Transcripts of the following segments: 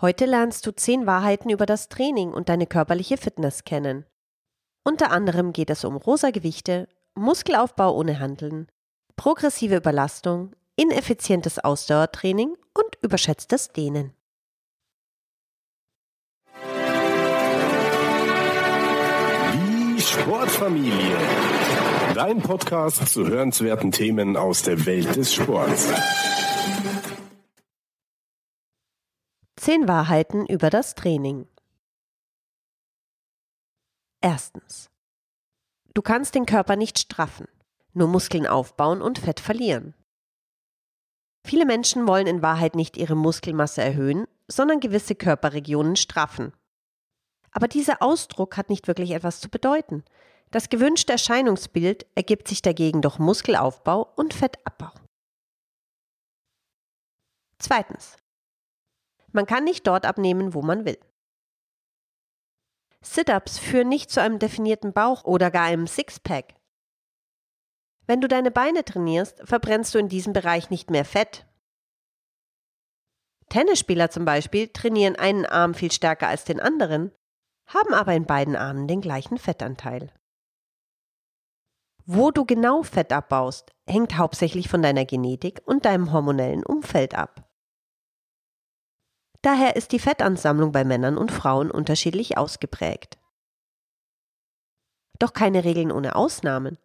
Heute lernst du zehn Wahrheiten über das Training und deine körperliche Fitness kennen. Unter anderem geht es um rosa Gewichte, Muskelaufbau ohne Handeln, progressive Überlastung, ineffizientes Ausdauertraining und überschätztes Dehnen. Die Sportfamilie. Dein Podcast zu hörenswerten Themen aus der Welt des Sports. Zehn Wahrheiten über das Training. Erstens. Du kannst den Körper nicht straffen, nur Muskeln aufbauen und Fett verlieren. Viele Menschen wollen in Wahrheit nicht ihre Muskelmasse erhöhen, sondern gewisse Körperregionen straffen. Aber dieser Ausdruck hat nicht wirklich etwas zu bedeuten. Das gewünschte Erscheinungsbild ergibt sich dagegen durch Muskelaufbau und Fettabbau. Zweitens. Man kann nicht dort abnehmen, wo man will. Sit-ups führen nicht zu einem definierten Bauch oder gar einem Sixpack. Wenn du deine Beine trainierst, verbrennst du in diesem Bereich nicht mehr Fett. Tennisspieler zum Beispiel trainieren einen Arm viel stärker als den anderen, haben aber in beiden Armen den gleichen Fettanteil. Wo du genau Fett abbaust, hängt hauptsächlich von deiner Genetik und deinem hormonellen Umfeld ab. Daher ist die Fettansammlung bei Männern und Frauen unterschiedlich ausgeprägt. Doch keine Regeln ohne Ausnahmen.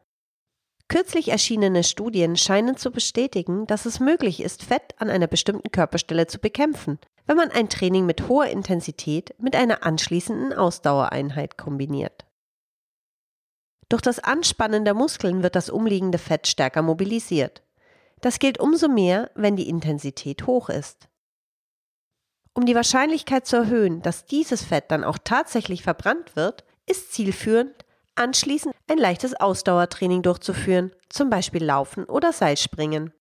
Kürzlich erschienene Studien scheinen zu bestätigen, dass es möglich ist, Fett an einer bestimmten Körperstelle zu bekämpfen, wenn man ein Training mit hoher Intensität mit einer anschließenden Ausdauereinheit kombiniert. Durch das Anspannen der Muskeln wird das umliegende Fett stärker mobilisiert. Das gilt umso mehr, wenn die Intensität hoch ist. Um die Wahrscheinlichkeit zu erhöhen, dass dieses Fett dann auch tatsächlich verbrannt wird, ist zielführend, anschließend ein leichtes Ausdauertraining durchzuführen, zum Beispiel Laufen oder Seilspringen.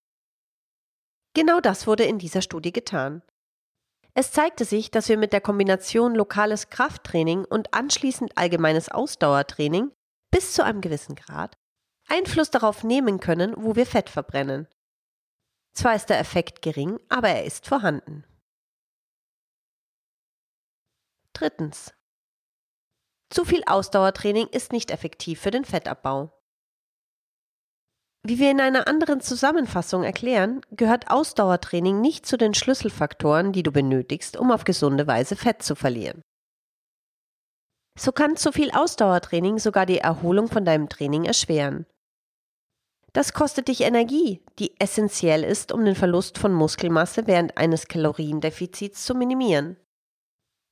Genau das wurde in dieser Studie getan. Es zeigte sich, dass wir mit der Kombination lokales Krafttraining und anschließend allgemeines Ausdauertraining bis zu einem gewissen Grad Einfluss darauf nehmen können, wo wir Fett verbrennen. Zwar ist der Effekt gering, aber er ist vorhanden. Drittens. Zu viel Ausdauertraining ist nicht effektiv für den Fettabbau. Wie wir in einer anderen Zusammenfassung erklären, gehört Ausdauertraining nicht zu den Schlüsselfaktoren, die du benötigst, um auf gesunde Weise Fett zu verlieren. So kann zu viel Ausdauertraining sogar die Erholung von deinem Training erschweren. Das kostet dich Energie, die essentiell ist, um den Verlust von Muskelmasse während eines Kaloriendefizits zu minimieren.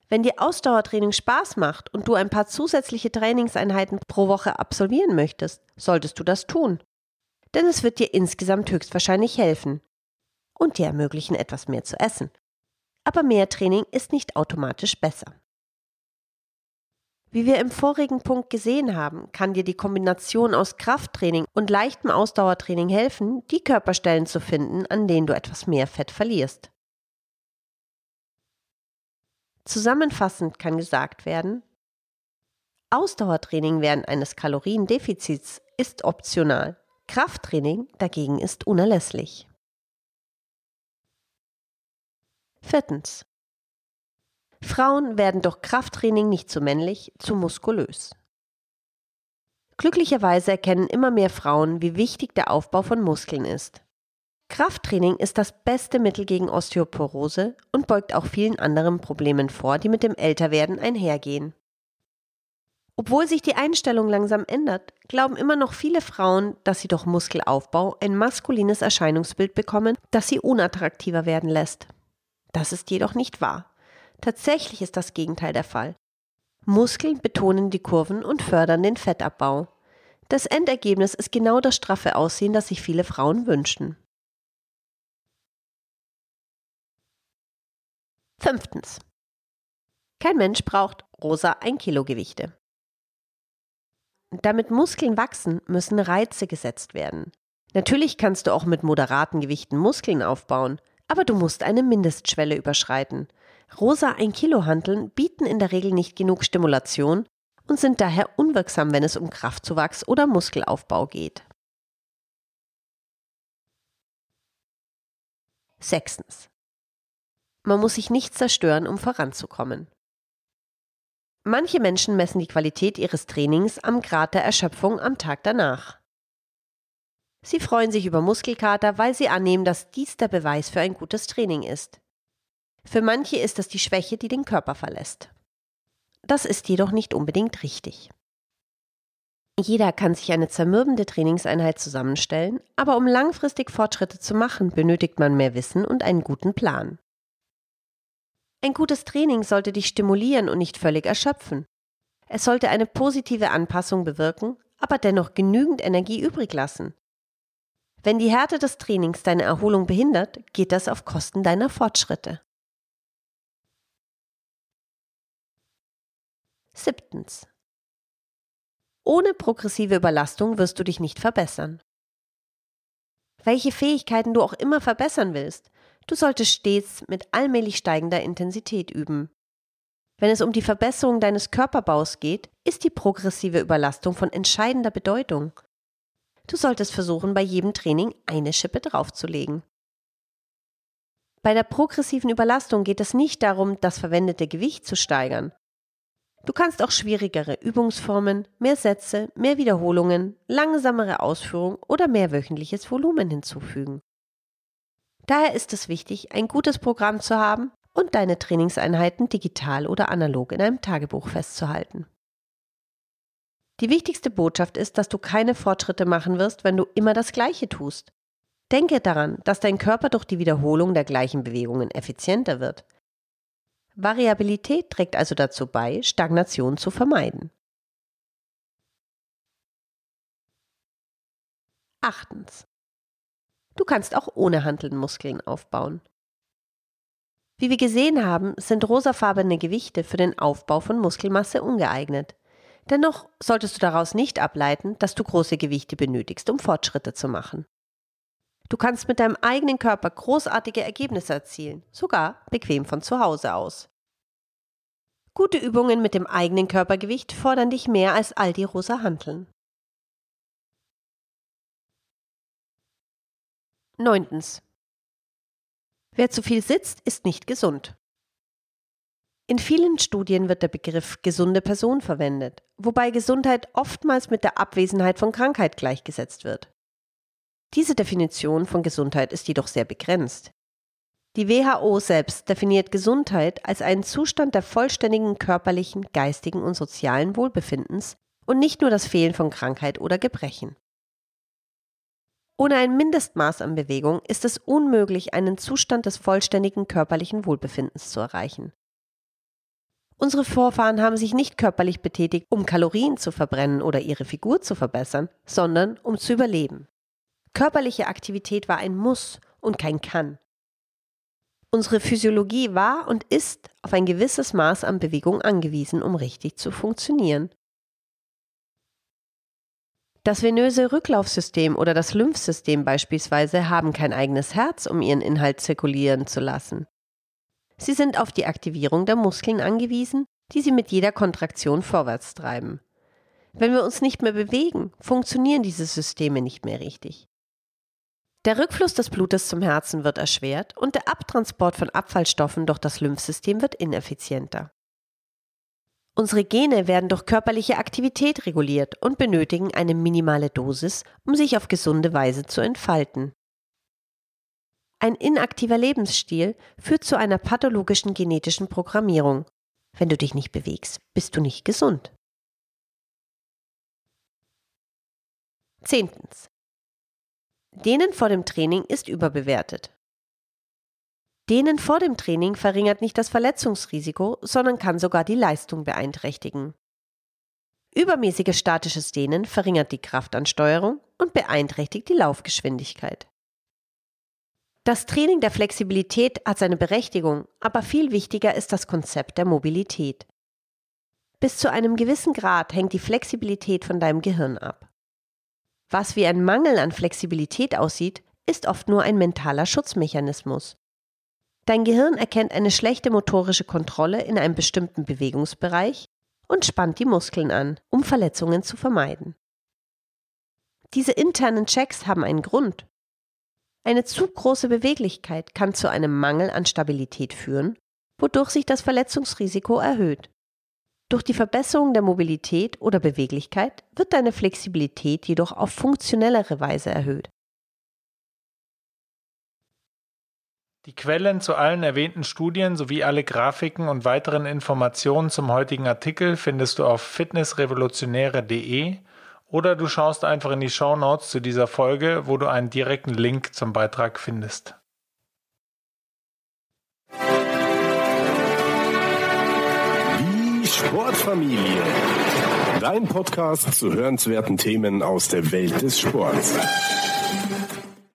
Wenn dir Ausdauertraining Spaß macht und du ein paar zusätzliche Trainingseinheiten pro Woche absolvieren möchtest, solltest du das tun. Denn es wird dir insgesamt höchstwahrscheinlich helfen und dir ermöglichen, etwas mehr zu essen. Aber mehr Training ist nicht automatisch besser. Wie wir im vorigen Punkt gesehen haben, kann dir die Kombination aus Krafttraining und leichtem Ausdauertraining helfen, die Körperstellen zu finden, an denen du etwas mehr Fett verlierst. Zusammenfassend kann gesagt werden, Ausdauertraining während eines Kaloriendefizits ist optional, Krafttraining dagegen ist unerlässlich. Viertens. Frauen werden durch Krafttraining nicht zu männlich, zu muskulös. Glücklicherweise erkennen immer mehr Frauen, wie wichtig der Aufbau von Muskeln ist. Krafttraining ist das beste Mittel gegen Osteoporose und beugt auch vielen anderen Problemen vor, die mit dem Älterwerden einhergehen. Obwohl sich die Einstellung langsam ändert, glauben immer noch viele Frauen, dass sie durch Muskelaufbau ein maskulines Erscheinungsbild bekommen, das sie unattraktiver werden lässt. Das ist jedoch nicht wahr. Tatsächlich ist das Gegenteil der Fall. Muskeln betonen die Kurven und fördern den Fettabbau. Das Endergebnis ist genau das straffe Aussehen, das sich viele Frauen wünschen. Fünftens. Kein Mensch braucht rosa 1 Kilo Gewichte. Damit Muskeln wachsen, müssen Reize gesetzt werden. Natürlich kannst du auch mit moderaten Gewichten Muskeln aufbauen, aber du musst eine Mindestschwelle überschreiten. Rosa 1 Kilo Hanteln bieten in der Regel nicht genug Stimulation und sind daher unwirksam, wenn es um Kraftzuwachs oder Muskelaufbau geht. Sechstens. Man muss sich nicht zerstören, um voranzukommen. Manche Menschen messen die Qualität ihres Trainings am Grad der Erschöpfung am Tag danach. Sie freuen sich über Muskelkater, weil sie annehmen, dass dies der Beweis für ein gutes Training ist. Für manche ist das die Schwäche, die den Körper verlässt. Das ist jedoch nicht unbedingt richtig. Jeder kann sich eine zermürbende Trainingseinheit zusammenstellen, aber um langfristig Fortschritte zu machen, benötigt man mehr Wissen und einen guten Plan. Ein gutes Training sollte dich stimulieren und nicht völlig erschöpfen. Es sollte eine positive Anpassung bewirken, aber dennoch genügend Energie übrig lassen. Wenn die Härte des Trainings deine Erholung behindert, geht das auf Kosten deiner Fortschritte. Siebtens. Ohne progressive Überlastung wirst du dich nicht verbessern. Welche Fähigkeiten du auch immer verbessern willst, du solltest stets mit allmählich steigender Intensität üben. Wenn es um die Verbesserung deines Körperbaus geht, ist die progressive Überlastung von entscheidender Bedeutung. Du solltest versuchen, bei jedem Training eine Schippe draufzulegen. Bei der progressiven Überlastung geht es nicht darum, das verwendete Gewicht zu steigern, Du kannst auch schwierigere Übungsformen, mehr Sätze, mehr Wiederholungen, langsamere Ausführung oder mehr wöchentliches Volumen hinzufügen. Daher ist es wichtig, ein gutes Programm zu haben und deine Trainingseinheiten digital oder analog in einem Tagebuch festzuhalten. Die wichtigste Botschaft ist, dass du keine Fortschritte machen wirst, wenn du immer das Gleiche tust. Denke daran, dass dein Körper durch die Wiederholung der gleichen Bewegungen effizienter wird. Variabilität trägt also dazu bei, Stagnation zu vermeiden. Achtens. Du kannst auch ohne Handeln Muskeln aufbauen. Wie wir gesehen haben, sind rosafarbene Gewichte für den Aufbau von Muskelmasse ungeeignet. Dennoch solltest du daraus nicht ableiten, dass du große Gewichte benötigst, um Fortschritte zu machen. Du kannst mit deinem eigenen Körper großartige Ergebnisse erzielen, sogar bequem von zu Hause aus. Gute Übungen mit dem eigenen Körpergewicht fordern dich mehr als all die rosa Hanteln. Neuntens. Wer zu viel sitzt, ist nicht gesund. In vielen Studien wird der Begriff gesunde Person verwendet, wobei Gesundheit oftmals mit der Abwesenheit von Krankheit gleichgesetzt wird. Diese Definition von Gesundheit ist jedoch sehr begrenzt. Die WHO selbst definiert Gesundheit als einen Zustand der vollständigen körperlichen, geistigen und sozialen Wohlbefindens und nicht nur das Fehlen von Krankheit oder Gebrechen. Ohne ein Mindestmaß an Bewegung ist es unmöglich, einen Zustand des vollständigen körperlichen Wohlbefindens zu erreichen. Unsere Vorfahren haben sich nicht körperlich betätigt, um Kalorien zu verbrennen oder ihre Figur zu verbessern, sondern um zu überleben. Körperliche Aktivität war ein Muss und kein Kann. Unsere Physiologie war und ist auf ein gewisses Maß an Bewegung angewiesen, um richtig zu funktionieren. Das venöse Rücklaufsystem oder das Lymphsystem beispielsweise haben kein eigenes Herz, um ihren Inhalt zirkulieren zu lassen. Sie sind auf die Aktivierung der Muskeln angewiesen, die sie mit jeder Kontraktion vorwärts treiben. Wenn wir uns nicht mehr bewegen, funktionieren diese Systeme nicht mehr richtig. Der Rückfluss des Blutes zum Herzen wird erschwert und der Abtransport von Abfallstoffen durch das Lymphsystem wird ineffizienter. Unsere Gene werden durch körperliche Aktivität reguliert und benötigen eine minimale Dosis, um sich auf gesunde Weise zu entfalten. Ein inaktiver Lebensstil führt zu einer pathologischen genetischen Programmierung. Wenn du dich nicht bewegst, bist du nicht gesund. Zehntens. Dehnen vor dem Training ist überbewertet. Dehnen vor dem Training verringert nicht das Verletzungsrisiko, sondern kann sogar die Leistung beeinträchtigen. Übermäßiges statisches Dehnen verringert die Kraftansteuerung und beeinträchtigt die Laufgeschwindigkeit. Das Training der Flexibilität hat seine Berechtigung, aber viel wichtiger ist das Konzept der Mobilität. Bis zu einem gewissen Grad hängt die Flexibilität von deinem Gehirn ab. Was wie ein Mangel an Flexibilität aussieht, ist oft nur ein mentaler Schutzmechanismus. Dein Gehirn erkennt eine schlechte motorische Kontrolle in einem bestimmten Bewegungsbereich und spannt die Muskeln an, um Verletzungen zu vermeiden. Diese internen Checks haben einen Grund. Eine zu große Beweglichkeit kann zu einem Mangel an Stabilität führen, wodurch sich das Verletzungsrisiko erhöht. Durch die Verbesserung der Mobilität oder Beweglichkeit wird deine Flexibilität jedoch auf funktionellere Weise erhöht. Die Quellen zu allen erwähnten Studien sowie alle Grafiken und weiteren Informationen zum heutigen Artikel findest du auf fitnessrevolutionäre.de oder du schaust einfach in die Show Notes zu dieser Folge, wo du einen direkten Link zum Beitrag findest. Die Sportfamilie. Dein Podcast zu hörenswerten Themen aus der Welt des Sports.